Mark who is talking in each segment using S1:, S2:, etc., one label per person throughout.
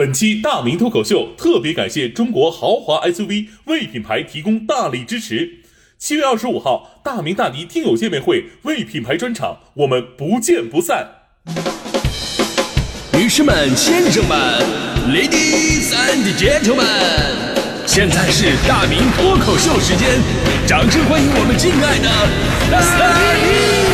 S1: 本期大明脱口秀特别感谢中国豪华 SUV 为品牌提供大力支持。七月二十五号，大明大迪听友见面会为品牌专场，我们不见不散。
S2: 女士们、先生们，Ladies and Gentlemen，现在是大明脱口秀时间，掌声欢迎我们敬爱的大明！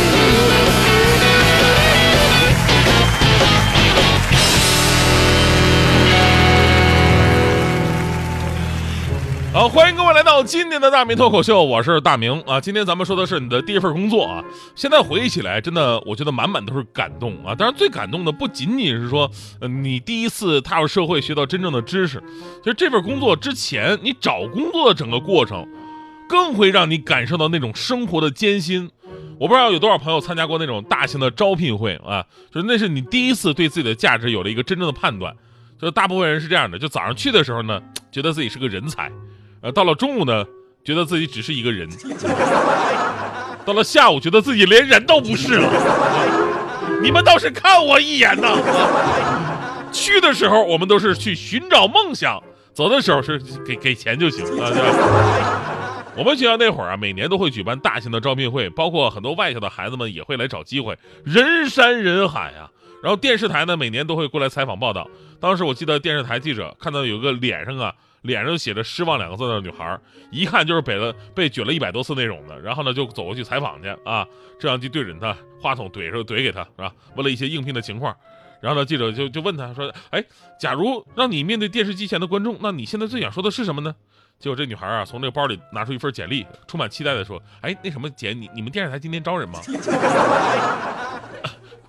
S3: 好，欢迎各位来到今天的大明脱口秀，我是大明啊。今天咱们说的是你的第一份工作啊。现在回忆起来，真的我觉得满满都是感动啊。当然，最感动的不仅仅是说，呃，你第一次踏入社会学到真正的知识，其实这份工作之前你找工作的整个过程，更会让你感受到那种生活的艰辛。我不知道有多少朋友参加过那种大型的招聘会啊，就是那是你第一次对自己的价值有了一个真正的判断。就大部分人是这样的，就早上去的时候呢，觉得自己是个人才。呃，到了中午呢，觉得自己只是一个人；到了下午，觉得自己连人都不是了。你们倒是看我一眼呐！去的时候，我们都是去寻找梦想；走的时候是给给钱就行啊。我们学校那会儿啊，每年都会举办大型的招聘会，包括很多外校的孩子们也会来找机会，人山人海啊。然后电视台呢，每年都会过来采访报道。当时我记得电视台记者看到有个脸上啊。脸上写着“失望”两个字的女孩，一看就是被了被卷了一百多次那种的。然后呢，就走过去采访去啊，摄像机对准她，话筒怼上怼给她，是吧？问了一些应聘的情况。然后呢，记者就就问她说：“哎，假如让你面对电视机前的观众，那你现在最想说的是什么呢？”结果这女孩啊，从这个包里拿出一份简历，充满期待的说：“哎，那什么姐，你你们电视台今天招人吗？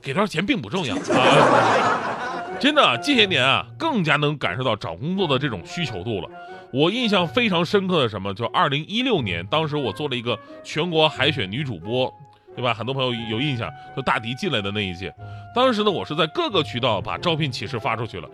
S3: 给多少钱并不重要啊。”真的，这些年啊，更加能感受到找工作的这种需求度了。我印象非常深刻的什么，就二零一六年，当时我做了一个全国海选女主播，对吧？很多朋友有印象，就大迪进来的那一届。当时呢，我是在各个渠道把招聘启事发出去了，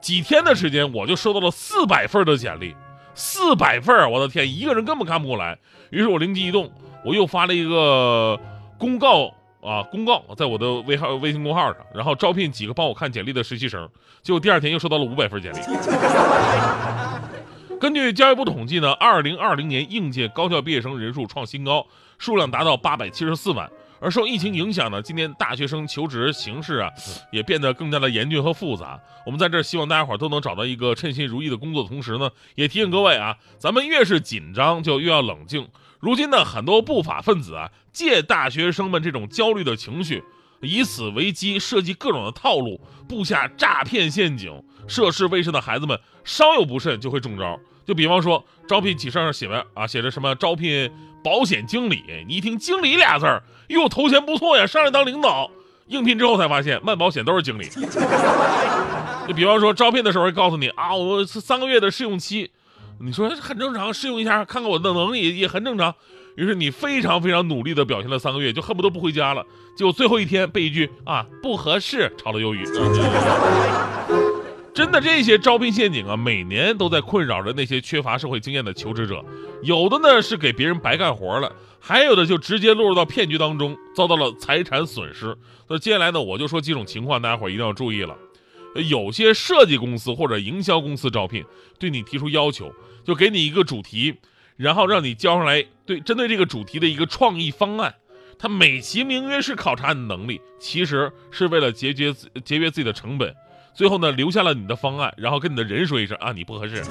S3: 几天的时间我就收到了四百份的简历，四百份，我的天，一个人根本看不过来。于是我灵机一动，我又发了一个公告。啊！公告在我的微号、微信公号上，然后招聘几个帮我看简历的实习生。结果第二天又收到了五百份简历。根据教育部统计呢，二零二零年应届高校毕业生人数创新高，数量达到八百七十四万。而受疫情影响呢，今年大学生求职形势啊，也变得更加的严峻和复杂。我们在这儿希望大家伙都能找到一个称心如意的工作，同时呢，也提醒各位啊，咱们越是紧张，就越要冷静。如今呢，很多不法分子啊，借大学生们这种焦虑的情绪，以此为机，设计各种的套路，布下诈骗陷阱。涉世未深的孩子们稍有不慎就会中招。就比方说，招聘启事上写着啊，写着什么招聘保险经理，你一听“经理”俩字儿，哟，头衔不错呀，上来当领导。应聘之后才发现，卖保险都是经理。就比方说，招聘的时候会告诉你啊，我三个月的试用期。你说很正常，试用一下，看看我的能力也很正常。于是你非常非常努力的表现了三个月，就恨不得不回家了。结果最后一天被一句啊不合适炒了鱿鱼。真的，这些招聘陷阱啊，每年都在困扰着那些缺乏社会经验的求职者。有的呢是给别人白干活了，还有的就直接落入到骗局当中，遭到了财产损失。那接下来呢，我就说几种情况，大家伙一定要注意了。有些设计公司或者营销公司招聘，对你提出要求，就给你一个主题，然后让你交上来对针对这个主题的一个创意方案。他美其名曰是考察你的能力，其实是为了节约节约自己的成本。最后呢，留下了你的方案，然后跟你的人说一声啊，你不合适。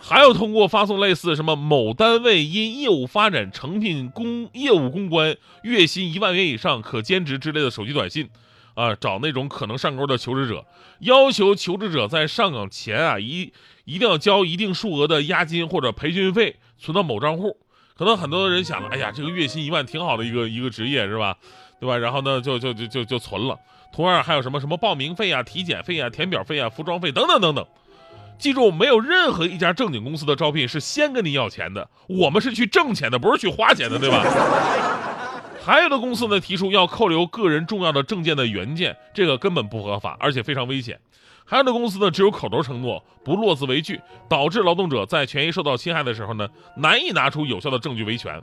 S3: 还有通过发送类似什么某单位因业务发展成聘公业务公关，月薪一万元以上可兼职之类的手机短信。啊，找那种可能上钩的求职者，要求求职者在上岗前啊，一一定要交一定数额的押金或者培训费，存到某账户。可能很多人想了，哎呀，这个月薪一万挺好的一个一个职业是吧？对吧？然后呢，就就就就就存了。同样还有什么什么报名费啊、体检费啊、填表费啊、服装费等等等等。记住，没有任何一家正经公司的招聘是先跟你要钱的，我们是去挣钱的，不是去花钱的，对吧？还有的公司呢，提出要扣留个人重要的证件的原件，这个根本不合法，而且非常危险。还有的公司呢，只有口头承诺，不落字为据，导致劳动者在权益受到侵害的时候呢，难以拿出有效的证据维权。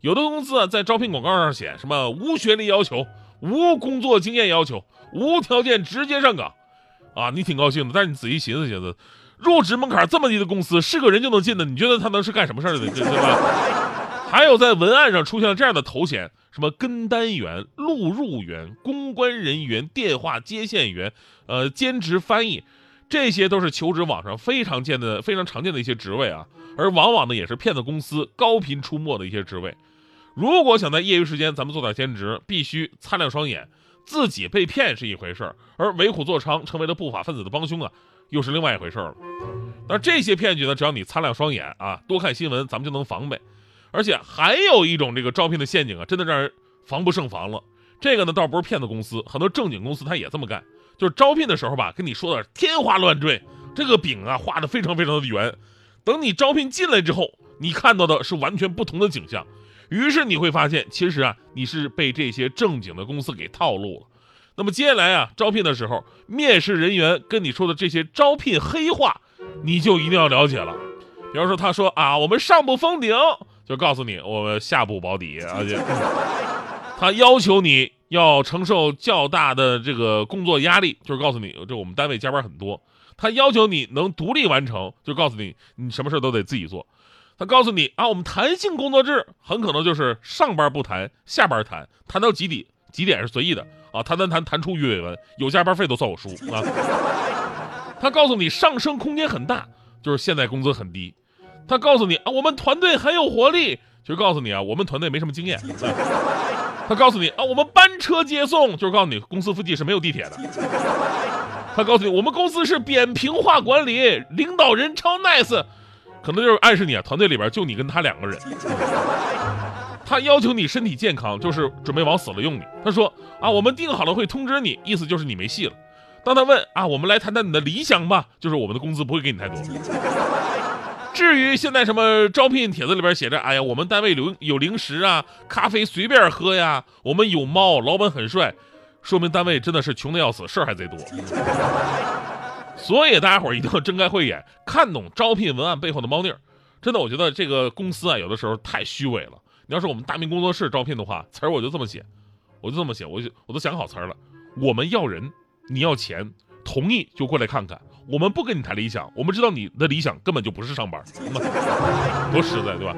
S3: 有的公司啊，在招聘广告上写什么无学历要求、无工作经验要求、无条件直接上岗，啊，你挺高兴的。但是你仔细寻思寻思，入职门槛这么低的公司，是个人就能进的，你觉得他能是干什么事儿的，对对吧？还有在文案上出现了这样的头衔，什么跟单员、录入员、公关人员、电话接线员，呃，兼职翻译，这些都是求职网上非常见的、非常常见的一些职位啊，而往往呢也是骗子公司高频出没的一些职位。如果想在业余时间咱们做点兼职，必须擦亮双眼。自己被骗是一回事儿，而为虎作伥成为了不法分子的帮凶啊，又是另外一回事儿了。那这些骗局呢，只要你擦亮双眼啊，多看新闻，咱们就能防备。而且还有一种这个招聘的陷阱啊，真的让人防不胜防了。这个呢，倒不是骗子公司，很多正经公司他也这么干，就是招聘的时候吧，跟你说的天花乱坠，这个饼啊画的非常非常的圆，等你招聘进来之后，你看到的是完全不同的景象。于是你会发现，其实啊，你是被这些正经的公司给套路了。那么接下来啊，招聘的时候，面试人员跟你说的这些招聘黑话，你就一定要了解了。比方说，他说啊，我们上不封顶，就告诉你我们下不保底，而且他要求你要承受较大的这个工作压力，就是告诉你这我们单位加班很多。他要求你能独立完成，就告诉你你什么事都得自己做。他告诉你啊，我们弹性工作制很可能就是上班不谈，下班谈，谈到几点几点是随意的啊，谈谈谈谈出鱼尾纹，有加班费都算我输啊。他告诉你上升空间很大，就是现在工资很低。他告诉你啊，我们团队很有活力，就是告诉你啊，我们团队没什么经验。他告诉你啊，我们班车接送，就是告诉你公司附近是没有地铁的。他告诉你，我们公司是扁平化管理，领导人超 nice。可能就是暗示你啊，团队里边就你跟他两个人。他要求你身体健康，就是准备往死了用你。他说啊，我们定好了会通知你，意思就是你没戏了。当他问啊，我们来谈谈你的理想吧，就是我们的工资不会给你太多。至于现在什么招聘帖子里边写着，哎呀，我们单位有有零食啊，咖啡随便喝呀，我们有猫，老板很帅，说明单位真的是穷的要死，事儿还贼多。所以大家伙一定要睁开慧眼，看懂招聘文案背后的猫腻儿。真的，我觉得这个公司啊，有的时候太虚伪了。你要是我们大明工作室招聘的话，词儿我就这么写，我就这么写，我就我都想好词儿了。我们要人，你要钱，同意就过来看看。我们不跟你谈理想，我们知道你的理想根本就不是上班，多实在，对吧？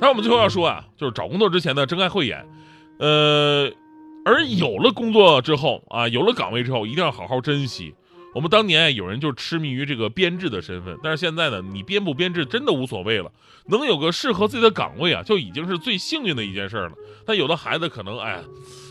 S3: 但是，我们最后要说啊，就是找工作之前呢，睁开慧眼，呃，而有了工作之后啊，有了岗位之后，一定要好好珍惜。我们当年有人就痴迷于这个编制的身份，但是现在呢，你编不编制真的无所谓了，能有个适合自己的岗位啊，就已经是最幸运的一件事了。但有的孩子可能，哎，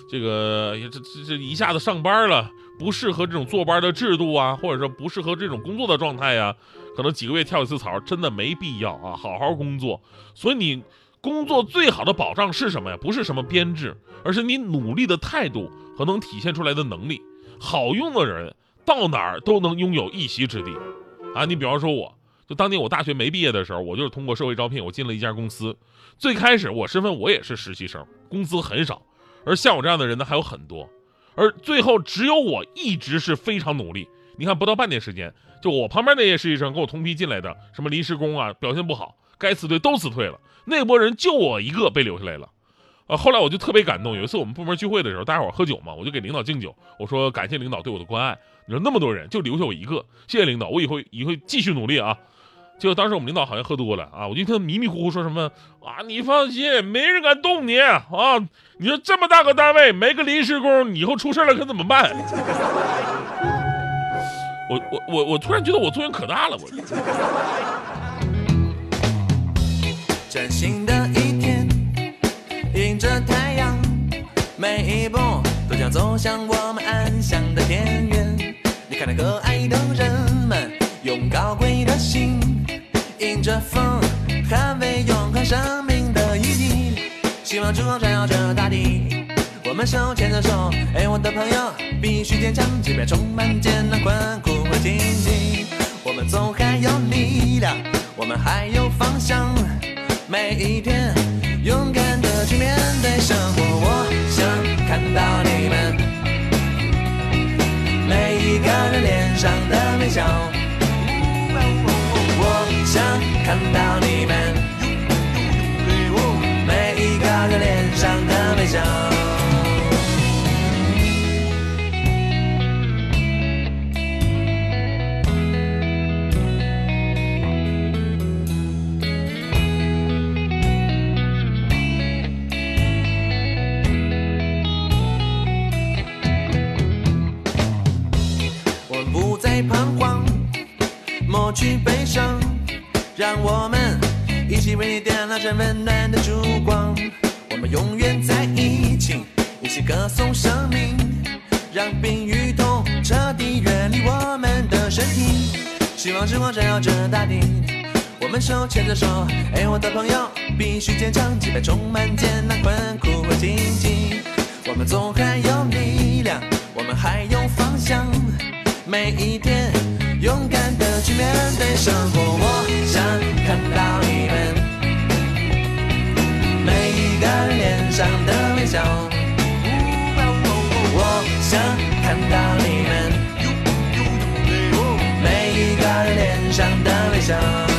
S3: 这个这这这一下子上班了，不适合这种坐班的制度啊，或者说不适合这种工作的状态呀，可能几个月跳一次槽，真的没必要啊，好好工作。所以你工作最好的保障是什么呀？不是什么编制，而是你努力的态度和能体现出来的能力。好用的人。到哪儿都能拥有一席之地，啊！你比方说，我就当年我大学没毕业的时候，我就是通过社会招聘，我进了一家公司。最开始我身份我也是实习生，工资很少，而像我这样的人呢还有很多，而最后只有我一直是非常努力。你看，不到半年时间，就我旁边那些实习生跟我同批进来的，什么临时工啊，表现不好，该辞退都辞退了，那波人就我一个被留下来了。啊，后来我就特别感动。有一次我们部门聚会的时候，大家伙喝酒嘛，我就给领导敬酒，我说感谢领导对我的关爱。你说那么多人就留下我一个，谢谢领导，我以后以后继续努力啊。结果当时我们领导好像喝多了啊，我就听他迷迷糊糊说什么啊，你放心，没人敢动你啊。你说这么大个单位没个临时工，你以后出事了可怎么办？我我我我突然觉得我作用可大了，我。崭新的一天。迎着太阳，每一步都将走向我们安详的田园。你看那可手牵着手。哎，我的朋友，必须坚强，即便充满艰难困苦和荆棘，我们总还有力量，我们还有方向。每一天，勇敢的去面对生活。我想看到你们每一个人脸上的微笑。我想看到你们每一个人脸上的微笑。
S4: 抹去悲伤，让我们一起为你点亮这温暖的烛光。我们永远在一起，一起歌颂生命，让病与痛彻底远离我们的身体。希望之光照耀着大地，我们手牵着手，哎，我的朋友，必须坚强，即便充满艰难困苦和荆棘，我们总还有力量，我们还有方向，每一天勇敢的去面对生活。我想看到你们每一个人脸上的微笑，我想看到你们每一个人脸上的微笑。